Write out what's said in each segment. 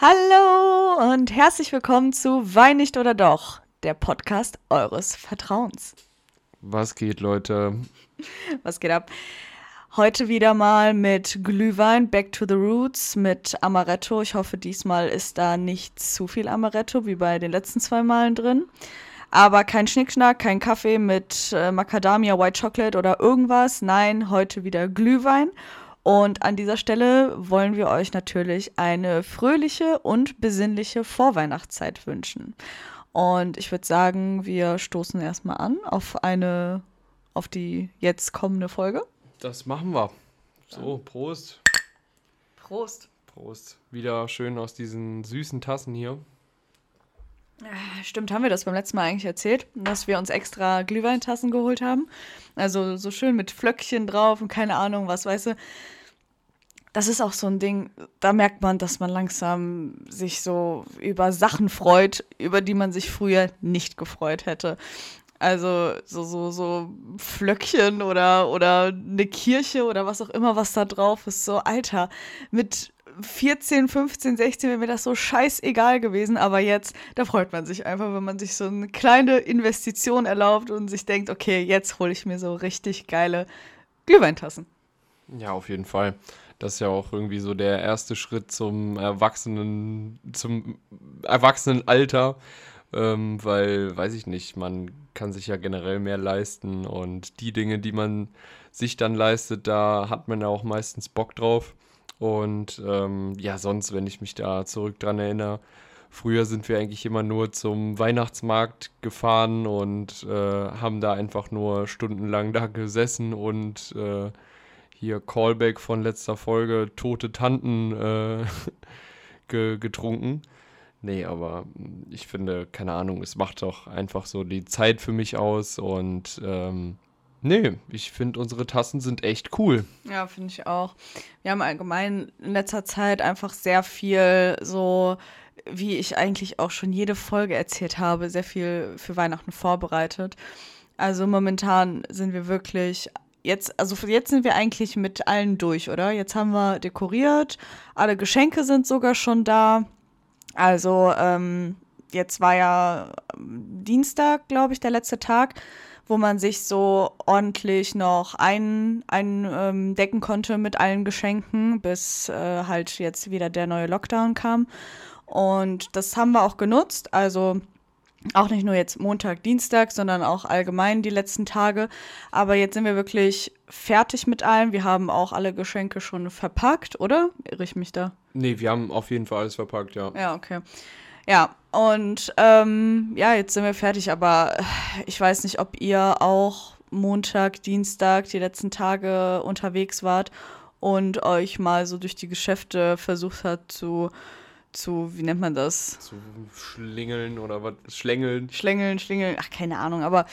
Hallo und herzlich willkommen zu Wein nicht oder doch, der Podcast eures Vertrauens. Was geht, Leute? Was geht ab? Heute wieder mal mit Glühwein, Back to the Roots, mit Amaretto. Ich hoffe, diesmal ist da nicht zu viel Amaretto wie bei den letzten zwei Malen drin. Aber kein Schnickschnack, kein Kaffee mit äh, Macadamia, White Chocolate oder irgendwas. Nein, heute wieder Glühwein. Und an dieser Stelle wollen wir euch natürlich eine fröhliche und besinnliche Vorweihnachtszeit wünschen. Und ich würde sagen, wir stoßen erstmal an auf eine, auf die jetzt kommende Folge. Das machen wir. So, Prost. Prost. Prost. Wieder schön aus diesen süßen Tassen hier. Äh, stimmt, haben wir das beim letzten Mal eigentlich erzählt, dass wir uns extra Glühweintassen geholt haben? Also so schön mit Flöckchen drauf und keine Ahnung was, weißt du das ist auch so ein Ding, da merkt man, dass man langsam sich so über Sachen freut, über die man sich früher nicht gefreut hätte. Also so, so, so Flöckchen oder, oder eine Kirche oder was auch immer, was da drauf ist. So, Alter, mit 14, 15, 16 wäre mir das so scheißegal gewesen, aber jetzt, da freut man sich einfach, wenn man sich so eine kleine Investition erlaubt und sich denkt, okay, jetzt hole ich mir so richtig geile Glühweintassen. Ja, auf jeden Fall. Das ist ja auch irgendwie so der erste Schritt zum Erwachsenen, zum Erwachsenenalter, ähm, weil, weiß ich nicht, man kann sich ja generell mehr leisten und die Dinge, die man sich dann leistet, da hat man ja auch meistens Bock drauf. Und ähm, ja, sonst, wenn ich mich da zurück dran erinnere, früher sind wir eigentlich immer nur zum Weihnachtsmarkt gefahren und äh, haben da einfach nur stundenlang da gesessen und äh, hier Callback von letzter Folge, tote Tanten äh, ge getrunken. Nee, aber ich finde, keine Ahnung, es macht doch einfach so die Zeit für mich aus und ähm, nee, ich finde, unsere Tassen sind echt cool. Ja, finde ich auch. Wir haben allgemein in letzter Zeit einfach sehr viel so wie ich eigentlich auch schon jede Folge erzählt habe, sehr viel für Weihnachten vorbereitet. Also momentan sind wir wirklich jetzt, also jetzt sind wir eigentlich mit allen durch, oder? Jetzt haben wir dekoriert, alle Geschenke sind sogar schon da. Also ähm, jetzt war ja ähm, Dienstag, glaube ich, der letzte Tag, wo man sich so ordentlich noch eindecken ein, ähm, konnte mit allen Geschenken, bis äh, halt jetzt wieder der neue Lockdown kam. Und das haben wir auch genutzt. Also auch nicht nur jetzt Montag, Dienstag, sondern auch allgemein die letzten Tage. Aber jetzt sind wir wirklich fertig mit allem. Wir haben auch alle Geschenke schon verpackt, oder? Irre ich mich da? Nee, wir haben auf jeden Fall alles verpackt, ja. Ja, okay. Ja, und ähm, ja, jetzt sind wir fertig, aber ich weiß nicht, ob ihr auch Montag, Dienstag, die letzten Tage unterwegs wart und euch mal so durch die Geschäfte versucht hat zu zu, wie nennt man das? Zu schlingeln oder was? Schlängeln. Schlängeln, schlingeln, ach, keine Ahnung, aber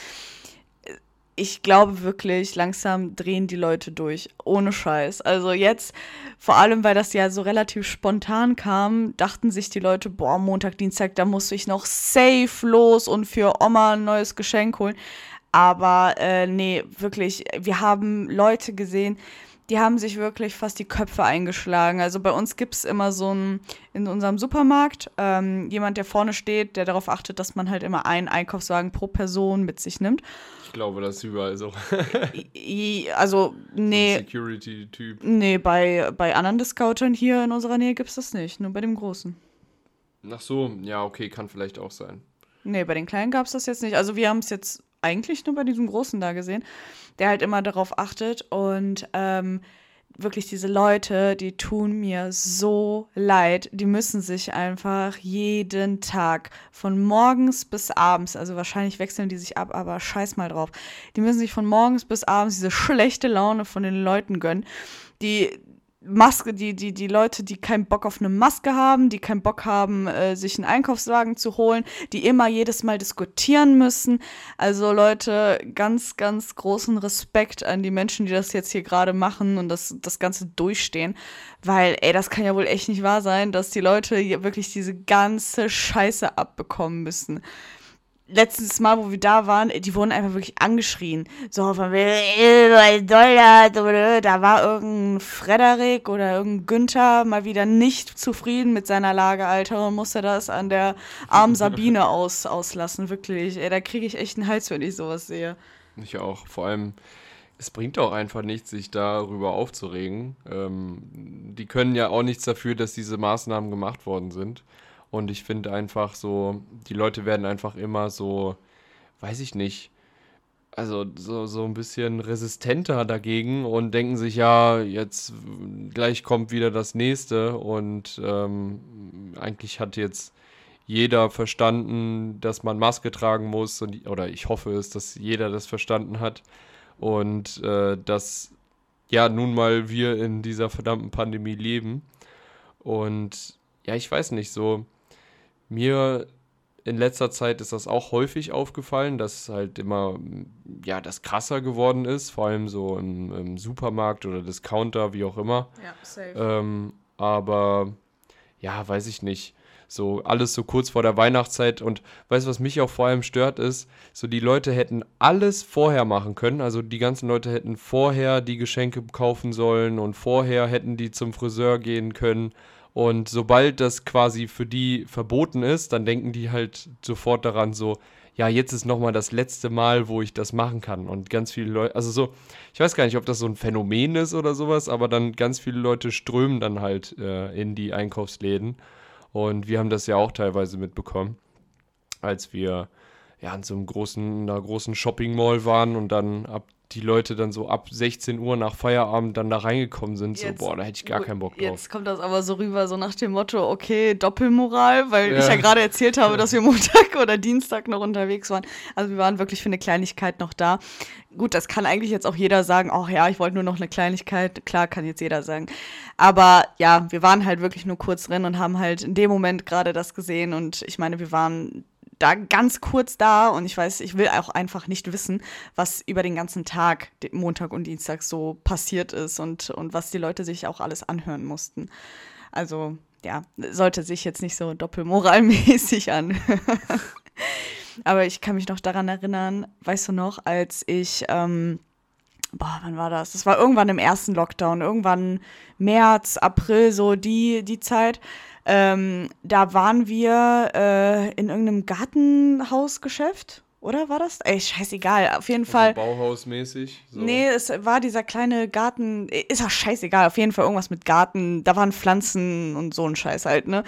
äh, ich glaube wirklich, langsam drehen die Leute durch. Ohne Scheiß. Also jetzt, vor allem, weil das ja so relativ spontan kam, dachten sich die Leute, boah, Montag, Dienstag, da muss ich noch safe los und für Oma ein neues Geschenk holen. Aber äh, nee, wirklich, wir haben Leute gesehen, die haben sich wirklich fast die Köpfe eingeschlagen. Also bei uns gibt es immer so ein, in unserem Supermarkt, ähm, jemand, der vorne steht, der darauf achtet, dass man halt immer einen Einkaufswagen pro Person mit sich nimmt. Ich glaube, das ist überall so. also, nee. Security-Typ. Nee, bei, bei anderen Discountern hier in unserer Nähe gibt es das nicht. Nur bei dem Großen. Ach so, ja, okay, kann vielleicht auch sein. Nee, bei den Kleinen gab es das jetzt nicht. Also wir haben es jetzt eigentlich nur bei diesem Großen da gesehen, der halt immer darauf achtet und ähm, wirklich diese Leute, die tun mir so leid. Die müssen sich einfach jeden Tag von morgens bis abends, also wahrscheinlich wechseln die sich ab, aber scheiß mal drauf. Die müssen sich von morgens bis abends diese schlechte Laune von den Leuten gönnen. Die, Maske, die, die, die Leute, die keinen Bock auf eine Maske haben, die keinen Bock haben, äh, sich einen Einkaufswagen zu holen, die immer jedes Mal diskutieren müssen. Also Leute, ganz, ganz großen Respekt an die Menschen, die das jetzt hier gerade machen und das, das Ganze durchstehen. Weil, ey, das kann ja wohl echt nicht wahr sein, dass die Leute hier wirklich diese ganze Scheiße abbekommen müssen. Letztes Mal, wo wir da waren, die wurden einfach wirklich angeschrien. So von Dollar, da war irgendein Frederik oder irgendein Günther mal wieder nicht zufrieden mit seiner Lage, Alter, und musste das an der armen Sabine aus, auslassen, wirklich. Ey, da kriege ich echt einen Hals, wenn ich sowas sehe. Ich auch. Vor allem, es bringt auch einfach nichts, sich darüber aufzuregen. Ähm, die können ja auch nichts dafür, dass diese Maßnahmen gemacht worden sind. Und ich finde einfach so, die Leute werden einfach immer so, weiß ich nicht, also so, so ein bisschen resistenter dagegen und denken sich, ja, jetzt gleich kommt wieder das nächste. Und ähm, eigentlich hat jetzt jeder verstanden, dass man Maske tragen muss. Und, oder ich hoffe es, dass jeder das verstanden hat. Und äh, dass ja nun mal wir in dieser verdammten Pandemie leben. Und ja, ich weiß nicht, so mir in letzter Zeit ist das auch häufig aufgefallen, dass halt immer, ja, das krasser geworden ist, vor allem so im, im Supermarkt oder Discounter, wie auch immer. Ja, safe. Ähm, aber ja, weiß ich nicht. So alles so kurz vor der Weihnachtszeit und weißt du, was mich auch vor allem stört, ist, so die Leute hätten alles vorher machen können. Also die ganzen Leute hätten vorher die Geschenke kaufen sollen und vorher hätten die zum Friseur gehen können und sobald das quasi für die verboten ist, dann denken die halt sofort daran so, ja, jetzt ist nochmal das letzte Mal, wo ich das machen kann. Und ganz viele Leute, also so, ich weiß gar nicht, ob das so ein Phänomen ist oder sowas, aber dann ganz viele Leute strömen dann halt äh, in die Einkaufsläden. Und wir haben das ja auch teilweise mitbekommen, als wir ja in so einem großen, einer großen Shopping Mall waren und dann ab die Leute dann so ab 16 Uhr nach Feierabend dann da reingekommen sind, jetzt, so, boah, da hätte ich gar keinen Bock drauf. Jetzt kommt das aber so rüber, so nach dem Motto, okay, Doppelmoral, weil ja. ich ja gerade erzählt habe, dass wir Montag oder Dienstag noch unterwegs waren. Also wir waren wirklich für eine Kleinigkeit noch da. Gut, das kann eigentlich jetzt auch jeder sagen, ach ja, ich wollte nur noch eine Kleinigkeit. Klar, kann jetzt jeder sagen. Aber ja, wir waren halt wirklich nur kurz drin und haben halt in dem Moment gerade das gesehen. Und ich meine, wir waren da ganz kurz da und ich weiß, ich will auch einfach nicht wissen, was über den ganzen Tag, Montag und Dienstag so passiert ist und, und was die Leute sich auch alles anhören mussten. Also ja, sollte sich jetzt nicht so doppelmoralmäßig anhören. Aber ich kann mich noch daran erinnern, weißt du noch, als ich, ähm, boah, wann war das? Das war irgendwann im ersten Lockdown, irgendwann März, April, so die, die Zeit ähm, da waren wir äh, in irgendeinem Gartenhausgeschäft. Oder war das? Ey, scheißegal. Auf jeden also Fall. Bauhausmäßig? So. Nee, es war dieser kleine Garten. Ist auch scheißegal. Auf jeden Fall irgendwas mit Garten. Da waren Pflanzen und so ein Scheiß halt, ne?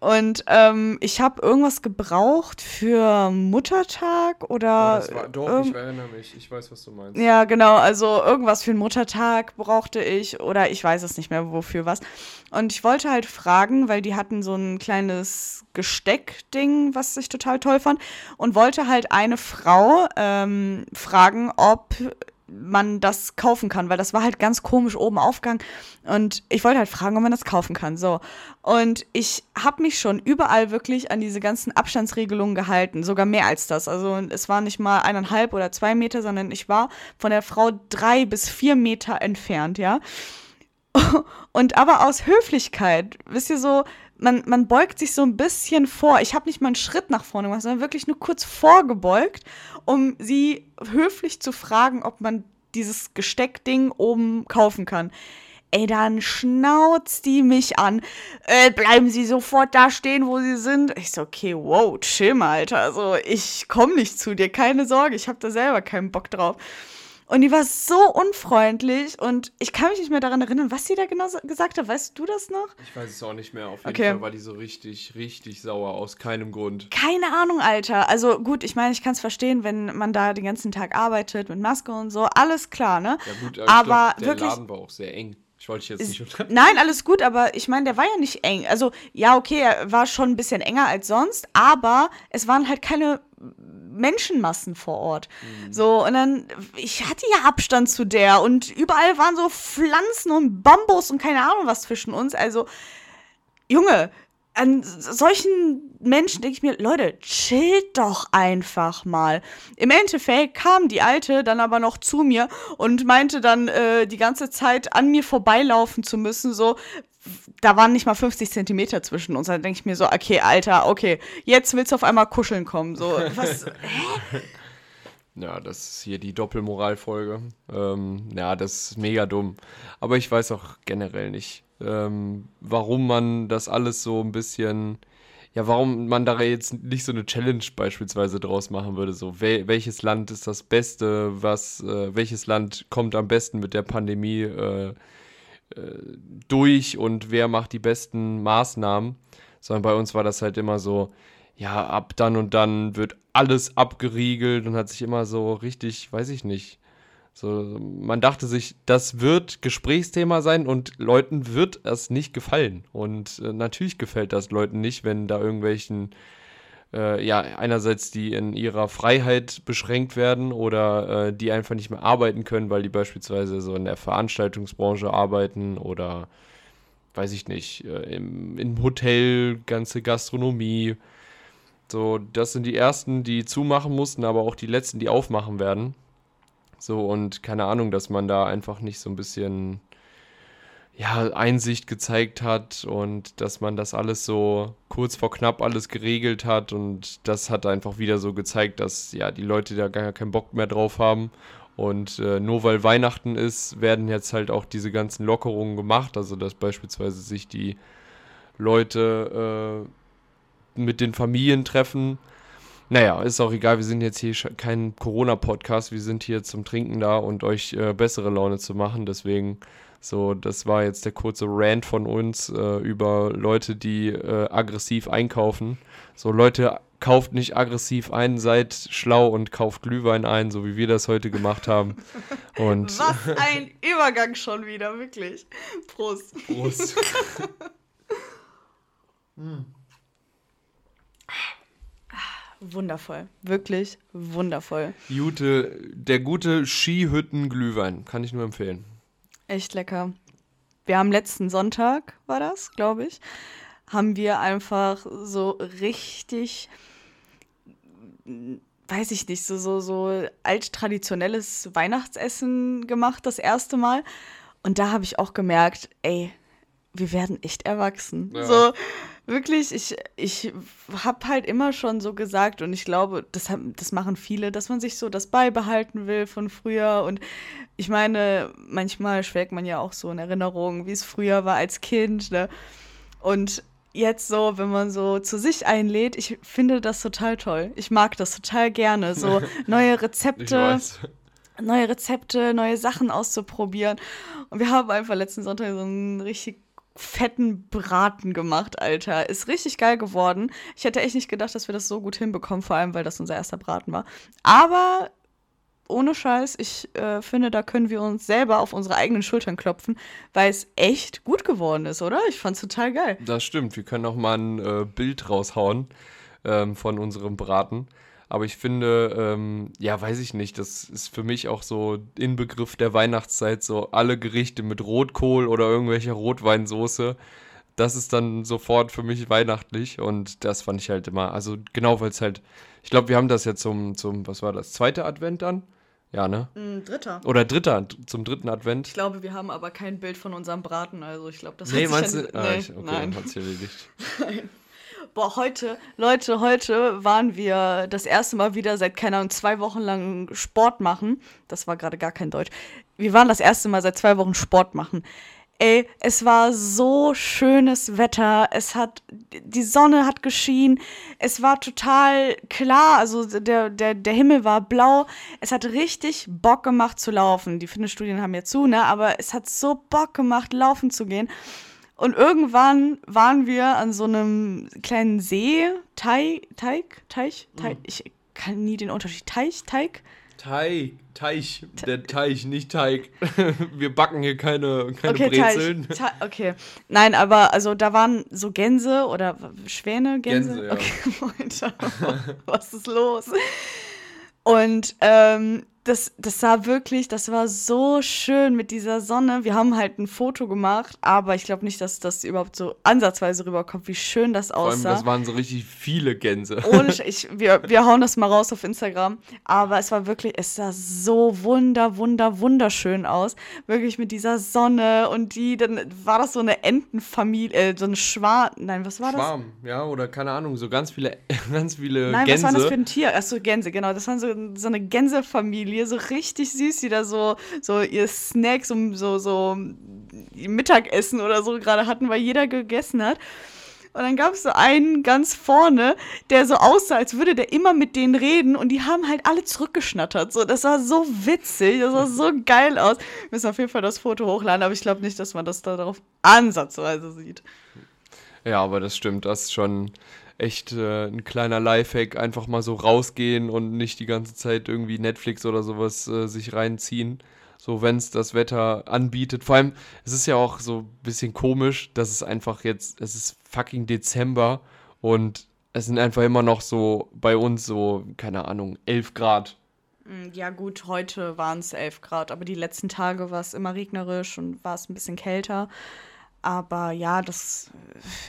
Und ähm, ich habe irgendwas gebraucht für Muttertag oder. Oh, war, doch, ich erinnere mich. Ich weiß, was du meinst. Ja, genau. Also irgendwas für den Muttertag brauchte ich oder ich weiß es nicht mehr, wofür was. Und ich wollte halt fragen, weil die hatten so ein kleines Gesteckding, was ich total toll fand. Und wollte halt eine Frau ähm, fragen, ob man das kaufen kann, weil das war halt ganz komisch oben aufgegangen. Und ich wollte halt fragen, ob man das kaufen kann. So. Und ich habe mich schon überall wirklich an diese ganzen Abstandsregelungen gehalten, sogar mehr als das. Also es war nicht mal eineinhalb oder zwei Meter, sondern ich war von der Frau drei bis vier Meter entfernt, ja. Und aber aus Höflichkeit, wisst ihr so, man, man beugt sich so ein bisschen vor. Ich habe nicht mal einen Schritt nach vorne gemacht, sondern wirklich nur kurz vorgebeugt, um sie höflich zu fragen, ob man dieses Gesteckding oben kaufen kann. Ey, dann schnauzt die mich an. Äh, bleiben Sie sofort da stehen, wo Sie sind. Ich so, okay, wow, chill mal, Alter. Also, ich komme nicht zu dir, keine Sorge, ich habe da selber keinen Bock drauf. Und die war so unfreundlich und ich kann mich nicht mehr daran erinnern, was sie da genau gesagt hat. Weißt du das noch? Ich weiß es auch nicht mehr. Auf jeden okay. Fall war die so richtig, richtig sauer aus keinem Grund. Keine Ahnung, Alter. Also gut, ich meine, ich kann es verstehen, wenn man da den ganzen Tag arbeitet mit Maske und so. Alles klar, ne? Ja gut, aber, aber glaub, der wirklich, Laden war auch sehr eng. Ich wollte dich jetzt nicht unter Nein, alles gut, aber ich meine, der war ja nicht eng. Also, ja, okay, er war schon ein bisschen enger als sonst, aber es waren halt keine Menschenmassen vor Ort. Mhm. So, und dann, ich hatte ja Abstand zu der und überall waren so Pflanzen und Bambus und keine Ahnung was zwischen uns. Also, Junge, an solchen Menschen denke ich mir, Leute, chillt doch einfach mal. Im Endeffekt kam die Alte dann aber noch zu mir und meinte dann äh, die ganze Zeit an mir vorbeilaufen zu müssen, so, da waren nicht mal 50 Zentimeter zwischen uns. Da denke ich mir so, okay, Alter, okay, jetzt willst du auf einmal kuscheln kommen. So, was? hä? Ja, das ist hier die Doppelmoralfolge. Ähm, ja, das ist mega dumm. Aber ich weiß auch generell nicht, ähm, warum man das alles so ein bisschen, ja, warum man da jetzt nicht so eine Challenge beispielsweise draus machen würde. So, wel welches Land ist das Beste, was, äh, welches Land kommt am besten mit der Pandemie äh, äh, durch und wer macht die besten Maßnahmen. Sondern bei uns war das halt immer so, ja, ab dann und dann wird alles abgeriegelt und hat sich immer so richtig, weiß ich nicht. So, man dachte sich, das wird Gesprächsthema sein und Leuten wird es nicht gefallen. Und äh, natürlich gefällt das Leuten nicht, wenn da irgendwelchen, äh, ja, einerseits die in ihrer Freiheit beschränkt werden oder äh, die einfach nicht mehr arbeiten können, weil die beispielsweise so in der Veranstaltungsbranche arbeiten oder, weiß ich nicht, äh, im, im Hotel, ganze Gastronomie so, das sind die ersten, die zumachen mussten, aber auch die letzten, die aufmachen werden. So, und keine Ahnung, dass man da einfach nicht so ein bisschen ja, Einsicht gezeigt hat und dass man das alles so kurz vor knapp alles geregelt hat und das hat einfach wieder so gezeigt, dass ja die Leute da gar keinen Bock mehr drauf haben und äh, nur weil Weihnachten ist, werden jetzt halt auch diese ganzen Lockerungen gemacht, also dass beispielsweise sich die Leute äh, mit den Familien treffen. Naja, ist auch egal, wir sind jetzt hier kein Corona-Podcast, wir sind hier zum Trinken da und euch äh, bessere Laune zu machen. Deswegen, so, das war jetzt der kurze Rant von uns äh, über Leute, die äh, aggressiv einkaufen. So, Leute, kauft nicht aggressiv ein, seid schlau und kauft Glühwein ein, so wie wir das heute gemacht haben. Und Was ein Übergang schon wieder, wirklich. Prost. Prost. hm. Wundervoll. Wirklich wundervoll. Jute, der gute Skihütten-Glühwein. Kann ich nur empfehlen. Echt lecker. Wir haben letzten Sonntag, war das, glaube ich, haben wir einfach so richtig, weiß ich nicht, so, so, so alt-traditionelles Weihnachtsessen gemacht, das erste Mal. Und da habe ich auch gemerkt, ey, wir werden echt erwachsen. Ja. So, wirklich, ich, ich habe halt immer schon so gesagt und ich glaube, das, das machen viele, dass man sich so das beibehalten will von früher. Und ich meine, manchmal schwelgt man ja auch so in Erinnerungen, wie es früher war als Kind. Ne? Und jetzt so, wenn man so zu sich einlädt, ich finde das total toll. Ich mag das total gerne. So neue Rezepte. Neue Rezepte, neue Sachen auszuprobieren. Und wir haben einfach letzten Sonntag so einen richtig fetten Braten gemacht, Alter. Ist richtig geil geworden. Ich hätte echt nicht gedacht, dass wir das so gut hinbekommen, vor allem, weil das unser erster Braten war. Aber ohne Scheiß, ich äh, finde, da können wir uns selber auf unsere eigenen Schultern klopfen, weil es echt gut geworden ist, oder? Ich fand's total geil. Das stimmt. Wir können auch mal ein äh, Bild raushauen ähm, von unserem Braten. Aber ich finde, ähm, ja, weiß ich nicht, das ist für mich auch so Inbegriff der Weihnachtszeit, so alle Gerichte mit Rotkohl oder irgendwelcher Rotweinsoße. Das ist dann sofort für mich weihnachtlich und das fand ich halt immer, also genau, weil es halt, ich glaube, wir haben das ja zum, zum, was war das, zweite Advent dann? Ja, ne? Mm, dritter. Oder dritter, zum dritten Advent. Ich glaube, wir haben aber kein Bild von unserem Braten, also ich glaube, das nee, hat meinst sich du? Ah, ich, okay, nein. hat's erledigt. nein. Boah, heute, Leute, heute waren wir das erste Mal wieder seit, keine Ahnung, zwei Wochen lang Sport machen. Das war gerade gar kein Deutsch. Wir waren das erste Mal seit zwei Wochen Sport machen. Ey, es war so schönes Wetter. Es hat, die Sonne hat geschienen. Es war total klar. Also der, der, der Himmel war blau. Es hat richtig Bock gemacht zu laufen. Die Fitnessstudien haben ja zu, ne? Aber es hat so Bock gemacht, laufen zu gehen. Und irgendwann waren wir an so einem kleinen See, Teig, Teig, Teich, Teich, mhm. ich kann nie den Unterschied. Teich, Teig? Teig, Teich, der Teich, nicht Teig. Wir backen hier keine, keine okay, Brezeln. Teich, okay, nein, aber also da waren so Gänse oder Schwäne, Gänse. Gänse ja. Okay, was ist los? Und ähm, das, das sah wirklich, das war so schön mit dieser Sonne. Wir haben halt ein Foto gemacht, aber ich glaube nicht, dass das überhaupt so ansatzweise rüberkommt, wie schön das aussah. Vor allem, das waren so richtig viele Gänse. Ohne, ich, wir, wir hauen das mal raus auf Instagram. Aber es war wirklich, es sah so wunder, wunder, wunderschön aus. Wirklich mit dieser Sonne und die, dann war das so eine Entenfamilie, äh, so ein Schwan, nein, was war Schwarm, das? Schwarm, ja, oder keine Ahnung, so ganz viele, ganz viele nein, Gänse. Nein, was war das für ein Tier? Achso, Gänse, genau. Das waren so, so eine Gänsefamilie, so richtig süß, die da so, so ihr Snacks, so, so, so Mittagessen oder so gerade hatten, weil jeder gegessen hat. Und dann gab es so einen ganz vorne, der so aussah, als würde der immer mit denen reden und die haben halt alle zurückgeschnattert. So, das war so witzig, das sah so geil aus. Wir müssen auf jeden Fall das Foto hochladen, aber ich glaube nicht, dass man das da darauf ansatzweise sieht. Ja, aber das stimmt, das ist schon echt äh, ein kleiner Lifehack, einfach mal so rausgehen und nicht die ganze Zeit irgendwie Netflix oder sowas äh, sich reinziehen so wenn es das Wetter anbietet. Vor allem, es ist ja auch so ein bisschen komisch, dass es einfach jetzt, es ist fucking Dezember und es sind einfach immer noch so bei uns so, keine Ahnung, 11 Grad. Mm, ja gut, heute waren es 11 Grad, aber die letzten Tage war es immer regnerisch und war es ein bisschen kälter. Aber ja, das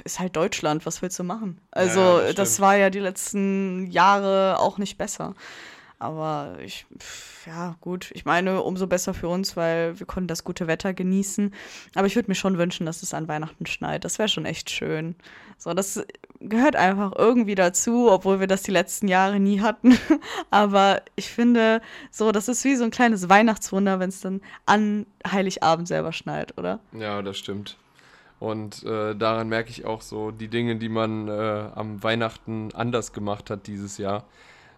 ist halt Deutschland, was willst du machen? Also ja, das, das war ja die letzten Jahre auch nicht besser. Aber ich, ja, gut. Ich meine, umso besser für uns, weil wir konnten das gute Wetter genießen. Aber ich würde mir schon wünschen, dass es an Weihnachten schneit. Das wäre schon echt schön. So, das gehört einfach irgendwie dazu, obwohl wir das die letzten Jahre nie hatten. Aber ich finde, so, das ist wie so ein kleines Weihnachtswunder, wenn es dann an Heiligabend selber schneit, oder? Ja, das stimmt. Und äh, daran merke ich auch so die Dinge, die man äh, am Weihnachten anders gemacht hat dieses Jahr.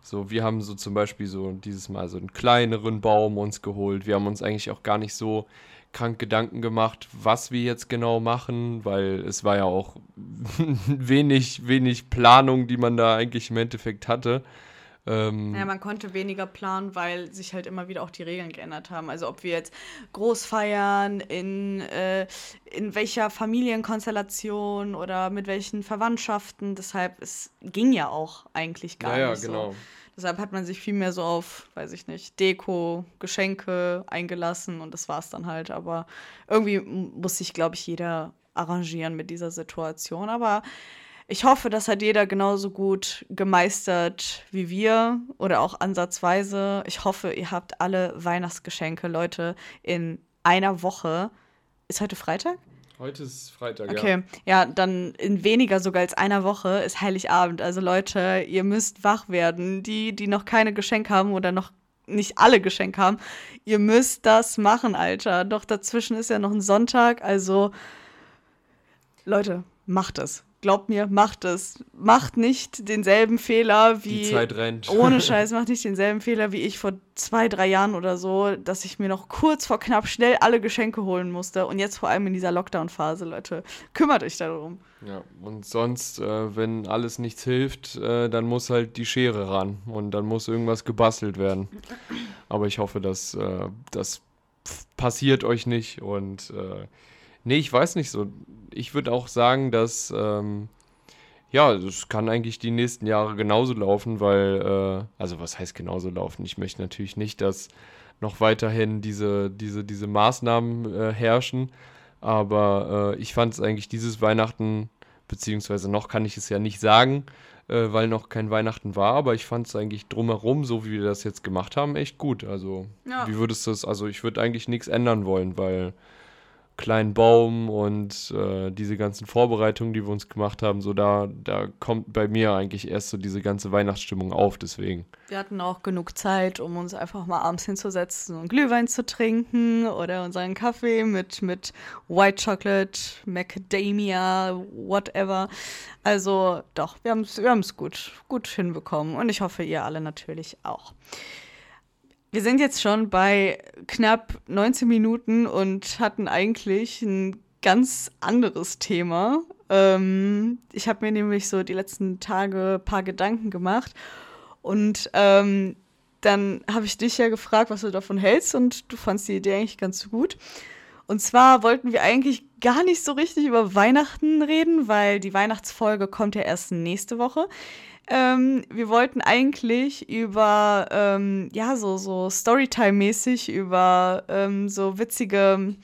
So, wir haben so zum Beispiel so dieses Mal so einen kleineren Baum uns geholt. Wir haben uns eigentlich auch gar nicht so krank Gedanken gemacht, was wir jetzt genau machen, weil es war ja auch wenig, wenig Planung, die man da eigentlich im Endeffekt hatte. Ähm, ja, man konnte weniger planen, weil sich halt immer wieder auch die Regeln geändert haben. Also ob wir jetzt groß feiern, in, äh, in welcher Familienkonstellation oder mit welchen Verwandtschaften. Deshalb, es ging ja auch eigentlich gar ja, nicht ja, genau. so. Deshalb hat man sich viel mehr so auf, weiß ich nicht, Deko, Geschenke eingelassen und das war es dann halt. Aber irgendwie muss sich, glaube ich, jeder arrangieren mit dieser Situation. Aber ich hoffe, das hat jeder genauso gut gemeistert wie wir oder auch ansatzweise. Ich hoffe, ihr habt alle Weihnachtsgeschenke, Leute, in einer Woche. Ist heute Freitag? Heute ist Freitag, okay. ja. Okay, ja, dann in weniger sogar als einer Woche ist Heiligabend. Also Leute, ihr müsst wach werden. Die, die noch keine Geschenke haben oder noch nicht alle Geschenke haben, ihr müsst das machen, Alter. Doch dazwischen ist ja noch ein Sonntag, also Leute, macht es glaubt mir, macht es. Macht nicht denselben Fehler wie. Die Zeit rennt. Ohne Scheiß, macht nicht denselben Fehler wie ich vor zwei, drei Jahren oder so, dass ich mir noch kurz vor knapp schnell alle Geschenke holen musste. Und jetzt vor allem in dieser Lockdown-Phase, Leute. Kümmert euch darum. Ja, und sonst, äh, wenn alles nichts hilft, äh, dann muss halt die Schere ran und dann muss irgendwas gebastelt werden. Aber ich hoffe, dass äh, das passiert euch nicht und äh, Nee, ich weiß nicht so. Ich würde auch sagen, dass, ähm, ja, es kann eigentlich die nächsten Jahre genauso laufen, weil, äh, also was heißt genauso laufen? Ich möchte natürlich nicht, dass noch weiterhin diese, diese, diese Maßnahmen äh, herrschen, aber äh, ich fand es eigentlich dieses Weihnachten, beziehungsweise noch kann ich es ja nicht sagen, äh, weil noch kein Weihnachten war, aber ich fand es eigentlich drumherum, so wie wir das jetzt gemacht haben, echt gut. Also, ja. wie würdest du es, also ich würde eigentlich nichts ändern wollen, weil kleinen Baum und äh, diese ganzen Vorbereitungen, die wir uns gemacht haben, so da, da kommt bei mir eigentlich erst so diese ganze Weihnachtsstimmung auf, deswegen. Wir hatten auch genug Zeit, um uns einfach mal abends hinzusetzen und Glühwein zu trinken oder unseren Kaffee mit, mit White Chocolate, Macadamia, whatever. Also doch, wir haben es wir gut, gut hinbekommen und ich hoffe, ihr alle natürlich auch. Wir sind jetzt schon bei knapp 19 Minuten und hatten eigentlich ein ganz anderes Thema. Ähm, ich habe mir nämlich so die letzten Tage ein paar Gedanken gemacht und ähm, dann habe ich dich ja gefragt, was du davon hältst und du fandst die Idee eigentlich ganz gut. Und zwar wollten wir eigentlich gar nicht so richtig über Weihnachten reden, weil die Weihnachtsfolge kommt ja erst nächste Woche. Ähm, wir wollten eigentlich über, ähm, ja, so, so Storytime-mäßig, über ähm, so witzige,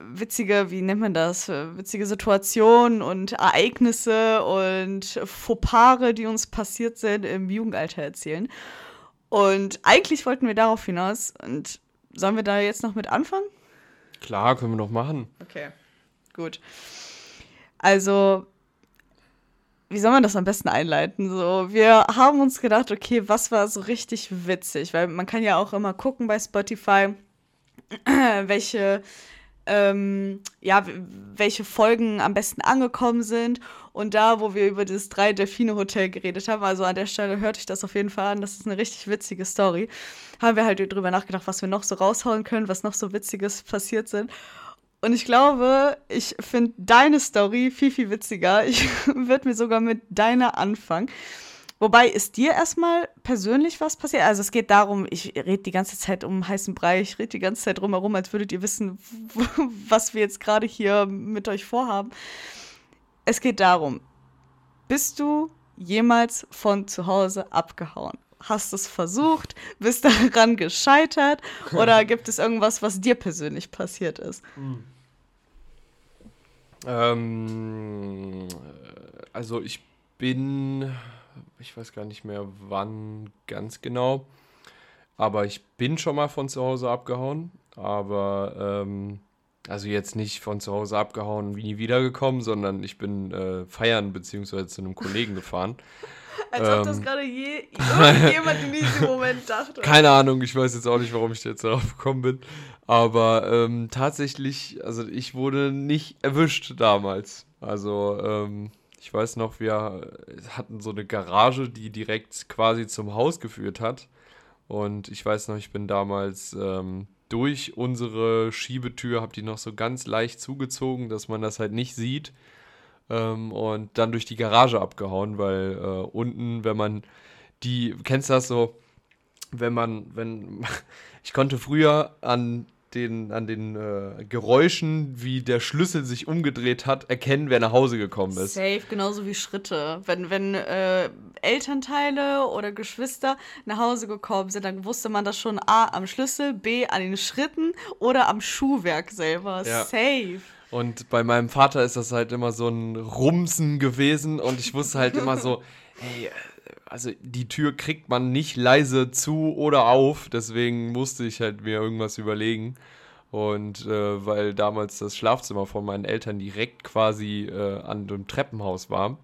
witzige, wie nennt man das, witzige Situationen und Ereignisse und Fauxpare, die uns passiert sind im Jugendalter erzählen. Und eigentlich wollten wir darauf hinaus. Und sollen wir da jetzt noch mit anfangen? Klar, können wir noch machen. Okay, gut. Also, wie soll man das am besten einleiten? So, wir haben uns gedacht, okay, was war so richtig witzig? Weil man kann ja auch immer gucken bei Spotify, welche, ähm, ja, welche Folgen am besten angekommen sind. Und da, wo wir über das drei Delfine Hotel geredet haben, also an der Stelle hörte ich das auf jeden Fall an, das ist eine richtig witzige Story, haben wir halt drüber nachgedacht, was wir noch so raushauen können, was noch so Witziges passiert sind. Und ich glaube, ich finde deine Story viel, viel witziger. Ich würde mir sogar mit deiner anfangen. Wobei, ist dir erstmal persönlich was passiert? Also es geht darum, ich rede die ganze Zeit um heißen Brei, ich rede die ganze Zeit drumherum, als würdet ihr wissen, was wir jetzt gerade hier mit euch vorhaben. Es geht darum, bist du jemals von zu Hause abgehauen? Hast es versucht? Bist daran gescheitert? Oder gibt es irgendwas, was dir persönlich passiert ist? Hm. Ähm, also ich bin, ich weiß gar nicht mehr wann ganz genau, aber ich bin schon mal von zu Hause abgehauen, aber ähm, also jetzt nicht von zu Hause abgehauen, wie nie wiedergekommen, sondern ich bin äh, feiern beziehungsweise zu einem Kollegen gefahren. Als ob das ähm. gerade je, irgendjemand in diesem Moment dachte. Keine Ahnung, ich weiß jetzt auch nicht, warum ich jetzt darauf gekommen bin. Aber ähm, tatsächlich, also ich wurde nicht erwischt damals. Also ähm, ich weiß noch, wir hatten so eine Garage, die direkt quasi zum Haus geführt hat. Und ich weiß noch, ich bin damals ähm, durch unsere Schiebetür, habe die noch so ganz leicht zugezogen, dass man das halt nicht sieht. Ähm, und dann durch die Garage abgehauen, weil äh, unten, wenn man die, kennst du das so, wenn man, wenn, ich konnte früher an den, an den äh, Geräuschen, wie der Schlüssel sich umgedreht hat, erkennen, wer nach Hause gekommen ist. Safe, genauso wie Schritte. Wenn, wenn äh, Elternteile oder Geschwister nach Hause gekommen sind, dann wusste man das schon A am Schlüssel, B an den Schritten oder am Schuhwerk selber. Ja. Safe. Und bei meinem Vater ist das halt immer so ein Rumsen gewesen und ich wusste halt immer so, hey, also die Tür kriegt man nicht leise zu oder auf, deswegen musste ich halt mir irgendwas überlegen. Und äh, weil damals das Schlafzimmer von meinen Eltern direkt quasi äh, an dem Treppenhaus war.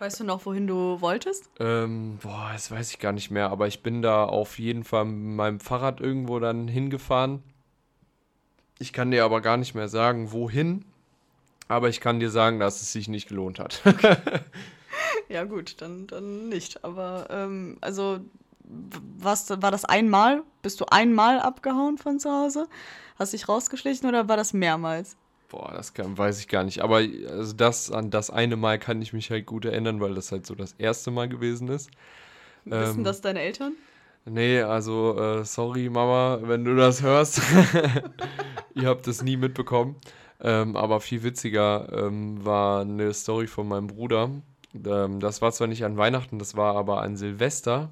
Weißt du noch, wohin du wolltest? Ähm, boah, das weiß ich gar nicht mehr, aber ich bin da auf jeden Fall mit meinem Fahrrad irgendwo dann hingefahren ich kann dir aber gar nicht mehr sagen, wohin. Aber ich kann dir sagen, dass es sich nicht gelohnt hat. ja, gut, dann, dann nicht. Aber, ähm, also, was, war das einmal? Bist du einmal abgehauen von zu Hause? Hast dich rausgeschlichen oder war das mehrmals? Boah, das kann, weiß ich gar nicht. Aber also das, an das eine Mal kann ich mich halt gut erinnern, weil das halt so das erste Mal gewesen ist. Wissen ähm, das deine Eltern? Nee, also äh, sorry Mama, wenn du das hörst. Ihr habt es nie mitbekommen. Ähm, aber viel witziger ähm, war eine Story von meinem Bruder. Ähm, das war zwar nicht an Weihnachten, das war aber an Silvester.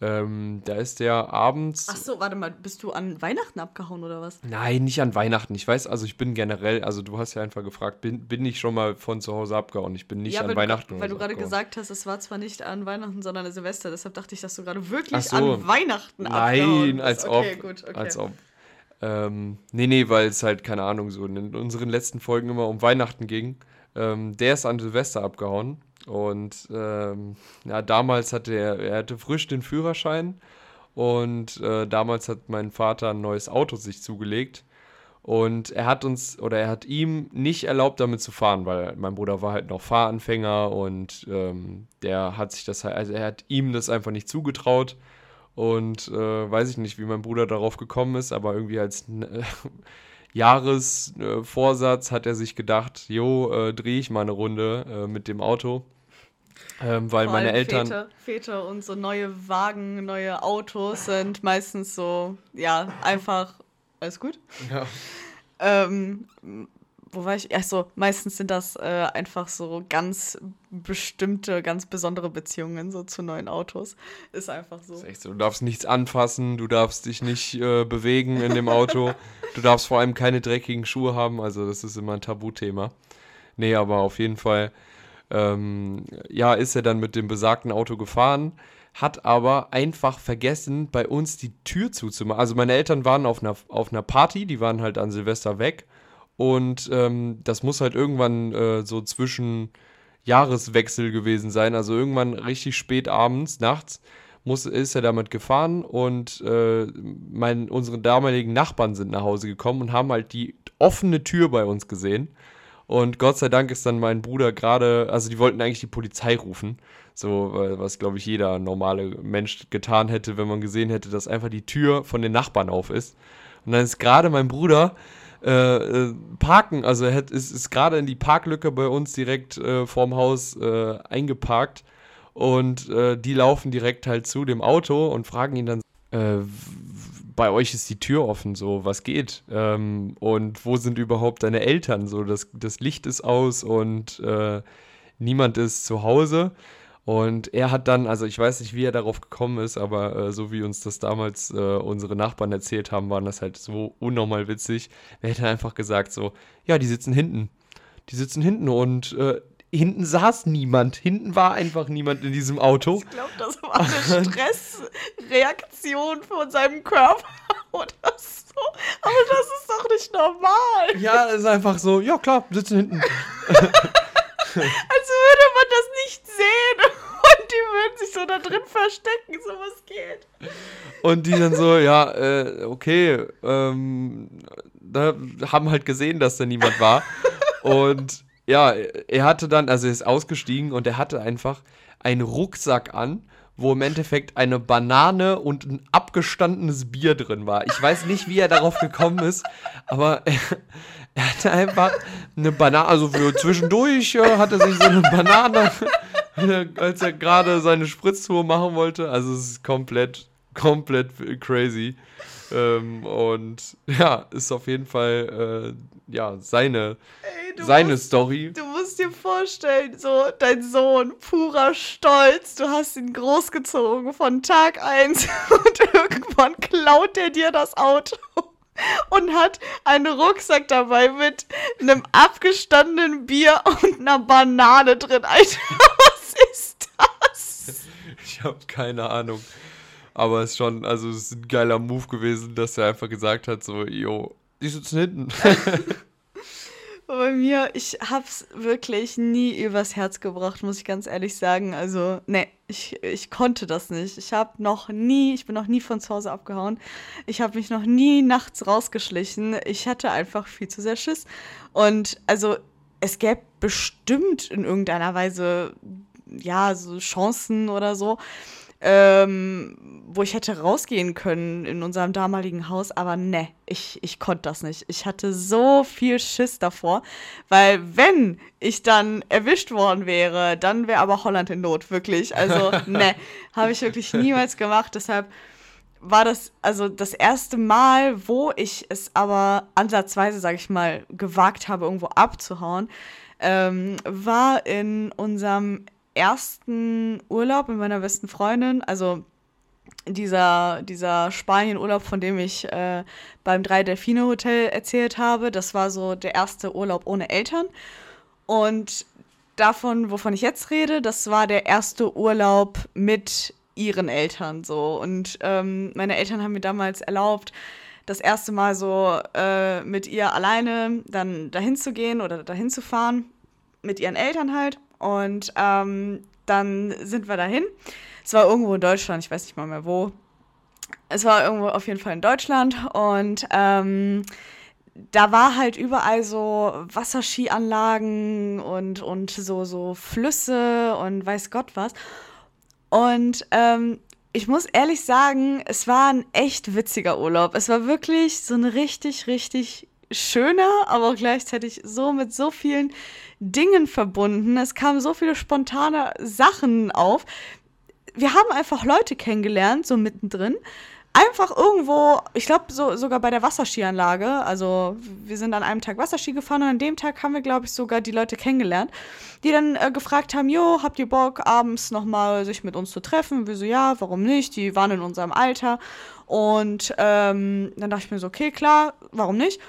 Ähm, da ist der abends. Ach so, warte mal, bist du an Weihnachten abgehauen oder was? Nein, nicht an Weihnachten. Ich weiß, also ich bin generell, also du hast ja einfach gefragt, bin, bin ich schon mal von zu Hause abgehauen? Ich bin nicht ja, an Weihnachten. Du, weil du gerade gesagt hast, es war zwar nicht an Weihnachten, sondern an Silvester. Deshalb dachte ich, dass du gerade wirklich so. an Weihnachten abgehauen Nein, als okay, ob. Gut, okay. Als ob. Ähm, nee, nee, weil es halt, keine Ahnung, so in unseren letzten Folgen immer um Weihnachten ging. Ähm, der ist an Silvester abgehauen. Und ähm, ja, damals hatte er, er hatte frisch den Führerschein und äh, damals hat mein Vater ein neues Auto sich zugelegt. Und er hat uns oder er hat ihm nicht erlaubt, damit zu fahren, weil mein Bruder war halt noch Fahranfänger und ähm, der hat sich das also er hat ihm das einfach nicht zugetraut. Und äh, weiß ich nicht, wie mein Bruder darauf gekommen ist, aber irgendwie als äh, Jahresvorsatz hat er sich gedacht, jo, äh, drehe ich mal eine Runde äh, mit dem Auto. Ähm, weil Vor meine Eltern. Väter, Väter und so neue Wagen, neue Autos sind meistens so, ja, einfach alles gut. Ja. Ähm, wo war ich? Achso, meistens sind das äh, einfach so ganz bestimmte, ganz besondere Beziehungen so zu neuen Autos. Ist einfach so. Ist echt so. Du darfst nichts anfassen, du darfst dich nicht äh, bewegen in dem Auto. du darfst vor allem keine dreckigen Schuhe haben, also das ist immer ein Tabuthema. Nee, aber auf jeden Fall, ähm, ja, ist er dann mit dem besagten Auto gefahren hat aber einfach vergessen, bei uns die Tür zuzumachen. Also meine Eltern waren auf einer, auf einer Party, die waren halt an Silvester weg und ähm, das muss halt irgendwann äh, so zwischen Jahreswechsel gewesen sein. Also irgendwann richtig spät abends, nachts, muss, ist er damit gefahren und äh, mein, unsere damaligen Nachbarn sind nach Hause gekommen und haben halt die offene Tür bei uns gesehen. Und Gott sei Dank ist dann mein Bruder gerade, also die wollten eigentlich die Polizei rufen. So, was glaube ich jeder normale Mensch getan hätte, wenn man gesehen hätte, dass einfach die Tür von den Nachbarn auf ist. Und dann ist gerade mein Bruder äh, äh, parken, also er ist, ist gerade in die Parklücke bei uns direkt äh, vorm Haus äh, eingeparkt und äh, die laufen direkt halt zu dem Auto und fragen ihn dann, äh, bei euch ist die Tür offen, so, was geht? Ähm, und wo sind überhaupt deine Eltern? So, das, das Licht ist aus und niemand ist zu Hause. Und er hat dann, also ich weiß nicht, wie er darauf gekommen ist, aber äh, so wie uns das damals äh, unsere Nachbarn erzählt haben, waren das halt so unnormal witzig. Er hätte einfach gesagt so, ja, die sitzen hinten. Die sitzen hinten und äh, hinten saß niemand. Hinten war einfach niemand in diesem Auto. Ich glaube, das war eine Stressreaktion von seinem Körper oder so. Aber das ist doch nicht normal. Ja, ist einfach so, ja klar, sitzen hinten. Als würde man das nicht sehen. Und die würden sich so da drin verstecken, so was geht. Und die dann so, ja, äh, okay, ähm, da haben halt gesehen, dass da niemand war. Und ja, er hatte dann, also er ist ausgestiegen und er hatte einfach einen Rucksack an, wo im Endeffekt eine Banane und ein abgestandenes Bier drin war. Ich weiß nicht, wie er darauf gekommen ist, aber er, er hatte einfach eine Banane, also für zwischendurch äh, er sich so eine Banane, als er gerade seine Spritztour machen wollte. Also es ist komplett, komplett crazy. Ähm, und ja, ist auf jeden Fall äh, ja seine, Ey, seine musst, Story. Du musst dir vorstellen, so dein Sohn, purer Stolz, du hast ihn großgezogen von Tag 1 und irgendwann klaut er dir das Auto und hat einen Rucksack dabei mit einem abgestandenen Bier und einer Banane drin. Alter, was ist das? Ich habe keine Ahnung. Aber es ist schon, also es ist ein geiler Move gewesen, dass er einfach gesagt hat, so, yo, die sitzen hinten. Bei mir, ich hab's wirklich nie übers Herz gebracht, muss ich ganz ehrlich sagen. Also, ne, ich, ich konnte das nicht. Ich habe noch nie, ich bin noch nie von zu Hause abgehauen. Ich habe mich noch nie nachts rausgeschlichen. Ich hatte einfach viel zu sehr Schiss. Und also, es gäbe bestimmt in irgendeiner Weise, ja, so Chancen oder so ähm, wo ich hätte rausgehen können in unserem damaligen Haus, aber ne, ich, ich konnte das nicht. Ich hatte so viel Schiss davor, weil wenn ich dann erwischt worden wäre, dann wäre aber Holland in Not, wirklich. Also ne, habe ich wirklich niemals gemacht, deshalb war das also das erste Mal, wo ich es aber ansatzweise, sage ich mal, gewagt habe, irgendwo abzuhauen, ähm, war in unserem ersten Urlaub mit meiner besten Freundin, also dieser, dieser Spanien-Urlaub, von dem ich äh, beim Drei Delfine Hotel erzählt habe, das war so der erste Urlaub ohne Eltern. Und davon, wovon ich jetzt rede, das war der erste Urlaub mit ihren Eltern so. Und ähm, meine Eltern haben mir damals erlaubt, das erste Mal so äh, mit ihr alleine dann dahin zu gehen oder dahin zu fahren, mit ihren Eltern halt. Und ähm, dann sind wir dahin. Es war irgendwo in Deutschland, ich weiß nicht mal mehr wo. Es war irgendwo auf jeden Fall in Deutschland und ähm, da war halt überall so Wasserskianlagen und, und so, so Flüsse und weiß Gott was. Und ähm, ich muss ehrlich sagen, es war ein echt witziger Urlaub. Es war wirklich so ein richtig, richtig schöner, aber auch gleichzeitig so mit so vielen Dingen verbunden. Es kamen so viele spontane Sachen auf. Wir haben einfach Leute kennengelernt, so mittendrin. einfach irgendwo, ich glaube so, sogar bei der Wasserskianlage, also wir sind an einem Tag Wasserski gefahren und an dem Tag haben wir, glaube ich, sogar die Leute kennengelernt, die dann äh, gefragt haben, jo, habt ihr Bock, abends nochmal sich mit uns zu treffen? Wir so, ja, warum nicht? Die waren in unserem Alter. Und ähm, dann dachte ich mir so, okay, klar, warum nicht?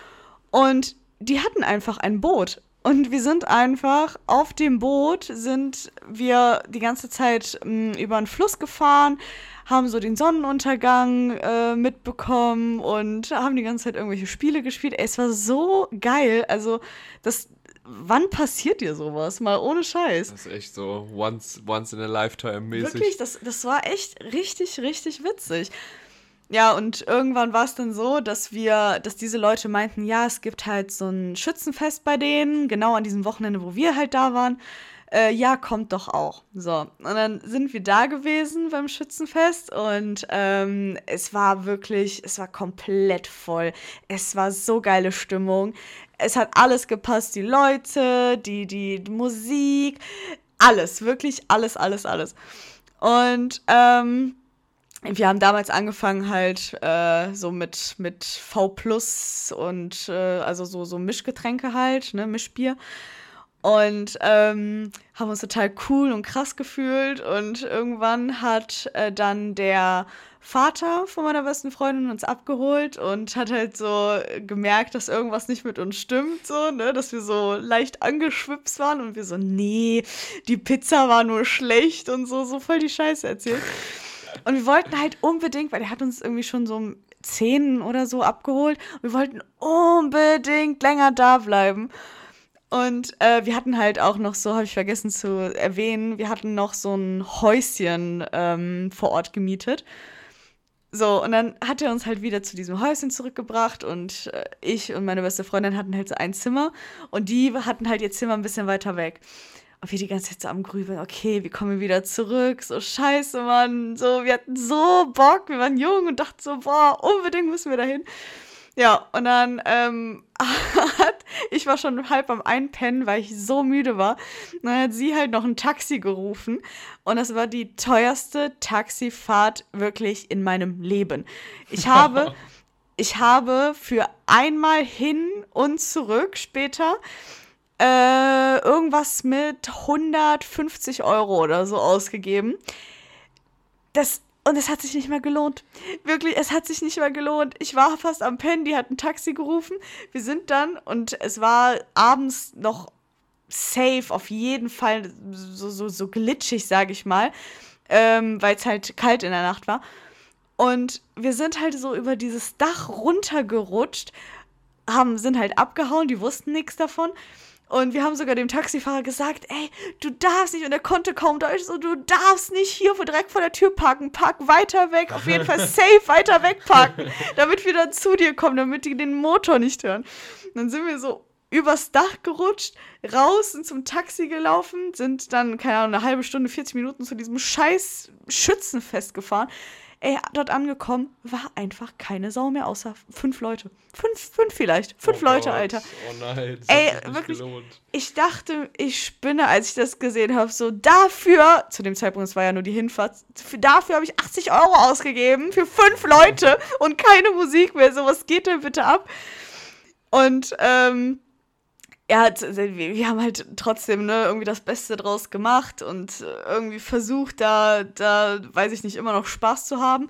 Und die hatten einfach ein Boot. Und wir sind einfach auf dem Boot, sind wir die ganze Zeit mh, mm, über einen Fluss gefahren, haben so den Sonnenuntergang äh, mitbekommen und haben die ganze Zeit irgendwelche Spiele gespielt. Ey, es war so geil. Also, das, wann passiert dir sowas? Mal ohne Scheiß. Das ist echt so once, once in a lifetime mäßig. Wirklich, das, das war echt richtig, richtig witzig. Ja, und irgendwann war es dann so, dass wir, dass diese Leute meinten, ja, es gibt halt so ein Schützenfest bei denen, genau an diesem Wochenende, wo wir halt da waren. Äh, ja, kommt doch auch. So, und dann sind wir da gewesen beim Schützenfest und ähm, es war wirklich, es war komplett voll. Es war so geile Stimmung. Es hat alles gepasst, die Leute, die, die, die Musik, alles, wirklich alles, alles, alles. Und ähm, wir haben damals angefangen halt äh, so mit, mit V Plus und äh, also so, so Mischgetränke halt, ne, Mischbier. Und ähm, haben uns total cool und krass gefühlt. Und irgendwann hat äh, dann der Vater von meiner besten Freundin uns abgeholt und hat halt so gemerkt, dass irgendwas nicht mit uns stimmt, so, ne, dass wir so leicht angeschwipst waren und wir so, nee, die Pizza war nur schlecht und so, so voll die Scheiße erzählt. Und wir wollten halt unbedingt, weil er hat uns irgendwie schon so um 10 oder so abgeholt. Und wir wollten unbedingt länger da bleiben. Und äh, wir hatten halt auch noch so, habe ich vergessen zu erwähnen, wir hatten noch so ein Häuschen ähm, vor Ort gemietet. So, und dann hat er uns halt wieder zu diesem Häuschen zurückgebracht und äh, ich und meine beste Freundin hatten halt so ein Zimmer und die hatten halt ihr Zimmer ein bisschen weiter weg. Und wir die ganze Zeit so am Grübeln, okay, wie kommen wir wieder zurück? So scheiße, Mann. So, wir hatten so Bock, wir waren jung und dachten so, boah, unbedingt müssen wir dahin. Ja, und dann ähm, hat, ich war schon halb am Einpennen, weil ich so müde war. Und dann hat sie halt noch ein Taxi gerufen. Und das war die teuerste Taxifahrt wirklich in meinem Leben. Ich habe, ich habe für einmal hin und zurück später äh, irgendwas mit 150 Euro oder so ausgegeben. Das, und es hat sich nicht mehr gelohnt. Wirklich, es hat sich nicht mehr gelohnt. Ich war fast am Pennen, die hat ein Taxi gerufen. Wir sind dann, und es war abends noch safe, auf jeden Fall so, so, so glitschig, sage ich mal, ähm, weil es halt kalt in der Nacht war. Und wir sind halt so über dieses Dach runtergerutscht, haben, sind halt abgehauen, die wussten nichts davon. Und wir haben sogar dem Taxifahrer gesagt, ey, du darfst nicht, und er konnte kaum Deutsch, so, du darfst nicht hier direkt vor der Tür parken, park weiter weg, auf jeden Fall safe weiter weg parken, damit wir dann zu dir kommen, damit die den Motor nicht hören. Und dann sind wir so übers Dach gerutscht, raus, sind zum Taxi gelaufen, sind dann, keine Ahnung, eine halbe Stunde, 40 Minuten zu diesem scheiß Schützenfest gefahren. Ey, dort angekommen, war einfach keine Sau mehr, außer fünf Leute. Fünf, fünf vielleicht. Fünf oh Leute, Gott. Alter. Oh nein, das Ey, wirklich. Gelohnt. Ich dachte, ich spinne, als ich das gesehen habe. So, dafür, zu dem Zeitpunkt, es war ja nur die Hinfahrt, dafür habe ich 80 Euro ausgegeben für fünf Leute und keine Musik mehr. So, was geht denn bitte ab? Und, ähm, ja, wir haben halt trotzdem ne, irgendwie das Beste draus gemacht und irgendwie versucht, da, da, weiß ich nicht, immer noch Spaß zu haben.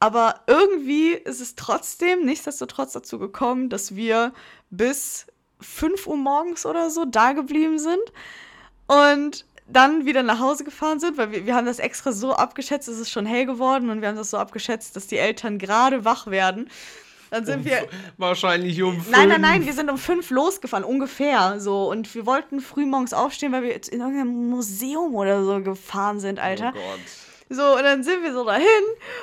Aber irgendwie ist es trotzdem nichtsdestotrotz dazu gekommen, dass wir bis 5 Uhr morgens oder so da geblieben sind und dann wieder nach Hause gefahren sind, weil wir, wir haben das extra so abgeschätzt, es ist schon hell geworden und wir haben das so abgeschätzt, dass die Eltern gerade wach werden. Dann sind um, wir. Wahrscheinlich um fünf. Nein, nein, nein, wir sind um fünf losgefahren, ungefähr so. Und wir wollten früh morgens aufstehen, weil wir jetzt in irgendeinem Museum oder so gefahren sind, Alter. Oh Gott. So, und dann sind wir so dahin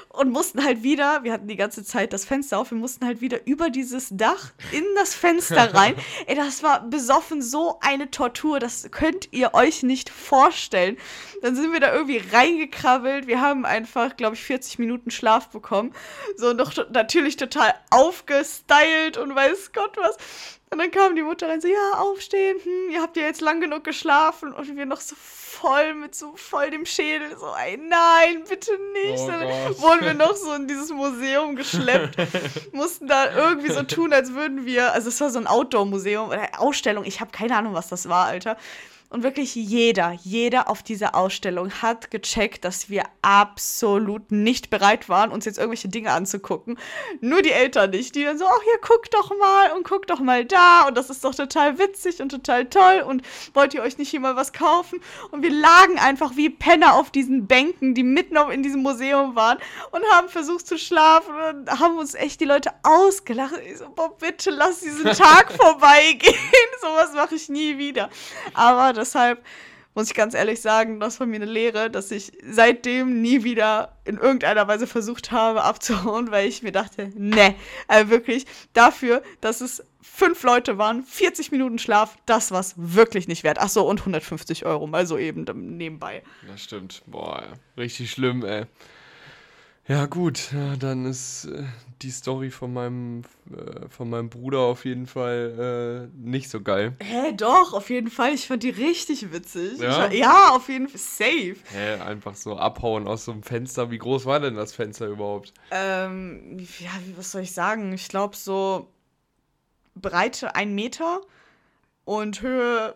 und mussten halt wieder, wir hatten die ganze Zeit das Fenster auf, wir mussten halt wieder über dieses Dach in das Fenster rein. Ey, das war besoffen so eine Tortur, das könnt ihr euch nicht vorstellen. Dann sind wir da irgendwie reingekrabbelt, wir haben einfach, glaube ich, 40 Minuten Schlaf bekommen. So, noch natürlich total aufgestylt und weiß Gott was. Und dann kam die Mutter rein so, ja, aufstehen, hm, ihr habt ja jetzt lang genug geschlafen. Und wir noch so voll mit so voll dem Schädel, so, ey, nein, bitte nicht. Oh dann Gott. wurden wir noch so in dieses Museum geschleppt, mussten da irgendwie so tun, als würden wir, also es war so ein Outdoor-Museum oder Ausstellung, ich habe keine Ahnung, was das war, Alter. Und wirklich jeder, jeder auf dieser Ausstellung hat gecheckt, dass wir absolut nicht bereit waren, uns jetzt irgendwelche Dinge anzugucken. Nur die Eltern nicht, die dann so, ach hier, guck doch mal und guck doch mal da und das ist doch total witzig und total toll und wollt ihr euch nicht hier mal was kaufen? Und wir lagen einfach wie Penner auf diesen Bänken, die mitten in diesem Museum waren und haben versucht zu schlafen und haben uns echt die Leute ausgelacht. Ich so, boah, bitte lass diesen Tag vorbeigehen. Sowas mache ich nie wieder. Aber deshalb muss ich ganz ehrlich sagen, das war mir eine Lehre, dass ich seitdem nie wieder in irgendeiner Weise versucht habe abzuhauen, weil ich mir dachte, ne, also wirklich dafür, dass es fünf Leute waren, 40 Minuten Schlaf, das war's wirklich nicht wert. Ach so, und 150 Euro, mal so eben nebenbei. Das stimmt. Boah, richtig schlimm, ey. Ja, gut, dann ist äh, die Story von meinem, äh, von meinem Bruder auf jeden Fall äh, nicht so geil. Hä, doch, auf jeden Fall. Ich fand die richtig witzig. Ja? Ich, ja, auf jeden Fall. Safe. Hä, einfach so abhauen aus so einem Fenster. Wie groß war denn das Fenster überhaupt? Ähm, ja, was soll ich sagen? Ich glaube, so Breite ein Meter und Höhe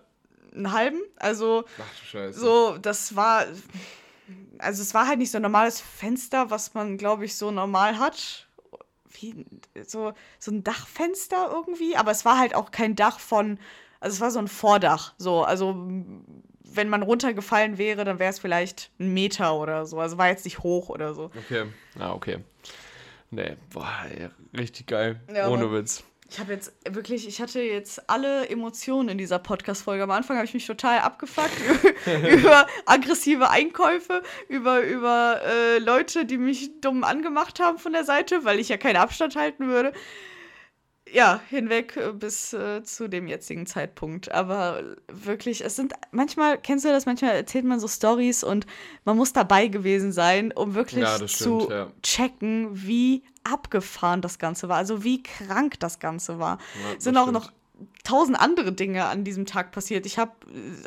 einen halben. Also, Ach du Scheiße. so, das war. Also, es war halt nicht so ein normales Fenster, was man, glaube ich, so normal hat. Wie, so, so ein Dachfenster irgendwie. Aber es war halt auch kein Dach von. Also, es war so ein Vordach. So, also, wenn man runtergefallen wäre, dann wäre es vielleicht ein Meter oder so. Also, war jetzt nicht hoch oder so. Okay. Ah, okay. Nee, boah, richtig geil. Ja, Ohne Witz. Ich habe jetzt wirklich, ich hatte jetzt alle Emotionen in dieser Podcast-Folge. Am Anfang habe ich mich total abgefuckt über aggressive Einkäufe, über, über äh, Leute, die mich dumm angemacht haben von der Seite, weil ich ja keinen Abstand halten würde. Ja, hinweg äh, bis äh, zu dem jetzigen Zeitpunkt. Aber wirklich, es sind manchmal, kennst du das, manchmal erzählt man so Stories und man muss dabei gewesen sein, um wirklich Ja, stimmt, zu ja. checken, wie abgefahren das Ganze war, also wie krank das Ganze war. Ja, sind auch stimmt. noch tausend andere Dinge an diesem Tag passiert. Ich habe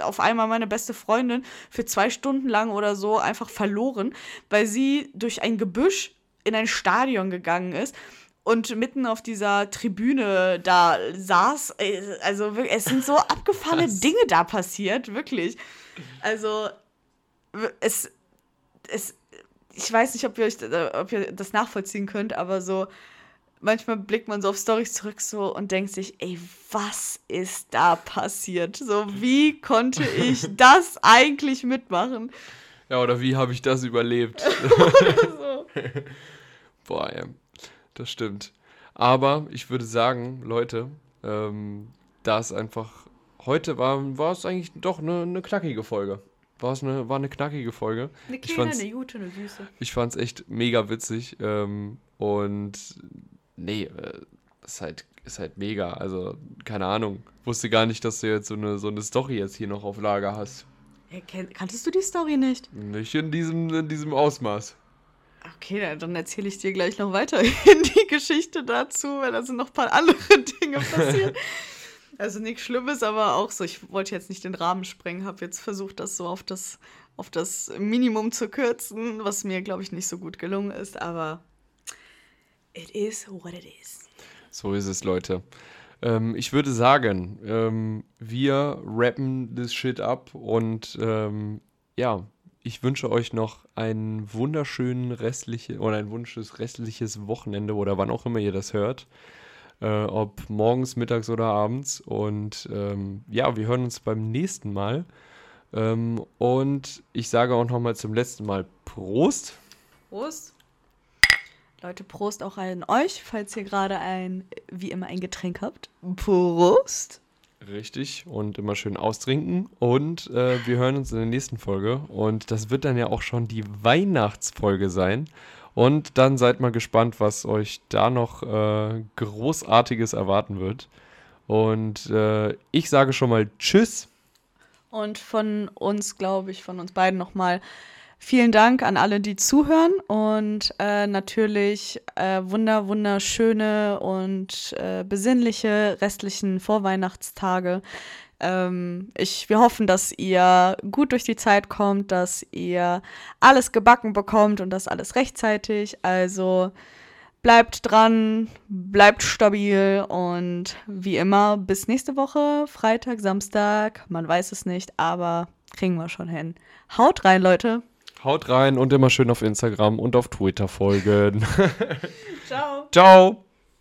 auf einmal meine beste Freundin für zwei Stunden lang oder so einfach verloren, weil sie durch ein Gebüsch in ein Stadion gegangen ist und mitten auf dieser Tribüne da saß. Äh, Also es sind so abgefahrene. Dinge da passiert, wirklich. Also es, es, ich weiß nicht, ob ihr, euch, äh, ob ihr das nachvollziehen könnt, aber so manchmal blickt man so auf Stories zurück so und denkt sich, ey, was ist da passiert? So, wie konnte ich das eigentlich mitmachen? Ja, oder wie habe ich das überlebt? So. Boah, ja, das stimmt. Aber ich würde sagen, Leute, ähm, da es einfach heute war, war es eigentlich doch eine, eine knackige Folge. War es eine, war eine knackige Folge. Eine Ich kleine, fand's- eine gute, eine süße. Ich fand es echt mega witzig. Ähm, und nee, äh, ist halt, ist halt mega. Also, keine Ahnung. Wusste gar nicht, dass du jetzt so eine, so eine Story jetzt hier noch auf Lager hast. Kanntest du die Story nicht? Nicht in diesem, in diesem Ausmaß. Okay, dann, dann erzähle ich dir gleich noch weiter in die Geschichte dazu, weil da sind noch ein paar andere Dinge passiert. Also nichts Schlimmes, aber auch so, ich wollte jetzt nicht den Rahmen sprengen, habe jetzt versucht, das so auf das, auf das Minimum zu kürzen, was mir, glaube ich, nicht so gut gelungen ist, aber it is what it is. So ist es, Leute. Ähm, ich würde sagen, ähm, wir rappen das Shit ab und ähm, ja, ich wünsche euch noch einen wunderschönen restlichen oder ein wunschtes restliches Wochenende oder wann auch immer ihr das hört. Äh, ob morgens, mittags oder abends. Und ähm, ja, wir hören uns beim nächsten Mal. Ähm, und ich sage auch nochmal zum letzten Mal Prost. Prost. Leute, Prost auch an euch, falls ihr gerade ein, wie immer, ein Getränk habt. Prost. Richtig, und immer schön austrinken. Und äh, wir hören uns in der nächsten Folge. Und das wird dann ja auch schon die Weihnachtsfolge sein. Und dann seid mal gespannt, was euch da noch äh, Großartiges erwarten wird. Und äh, ich sage schon mal Tschüss. Und von uns, glaube ich, von uns beiden nochmal Vielen Dank an alle, die zuhören und äh, natürlich äh, wunder, wunderschöne und äh, besinnliche restlichen Vorweihnachtstage. Ähm, ich, wir hoffen, dass ihr gut durch die Zeit kommt, dass ihr alles gebacken bekommt und das alles rechtzeitig. Also bleibt dran, bleibt stabil und wie immer bis nächste Woche, Freitag, Samstag, man weiß es nicht, aber kriegen wir schon hin. Haut rein, Leute. Haut rein und immer schön auf Instagram und auf Twitter folgen. Ciao. Ciao.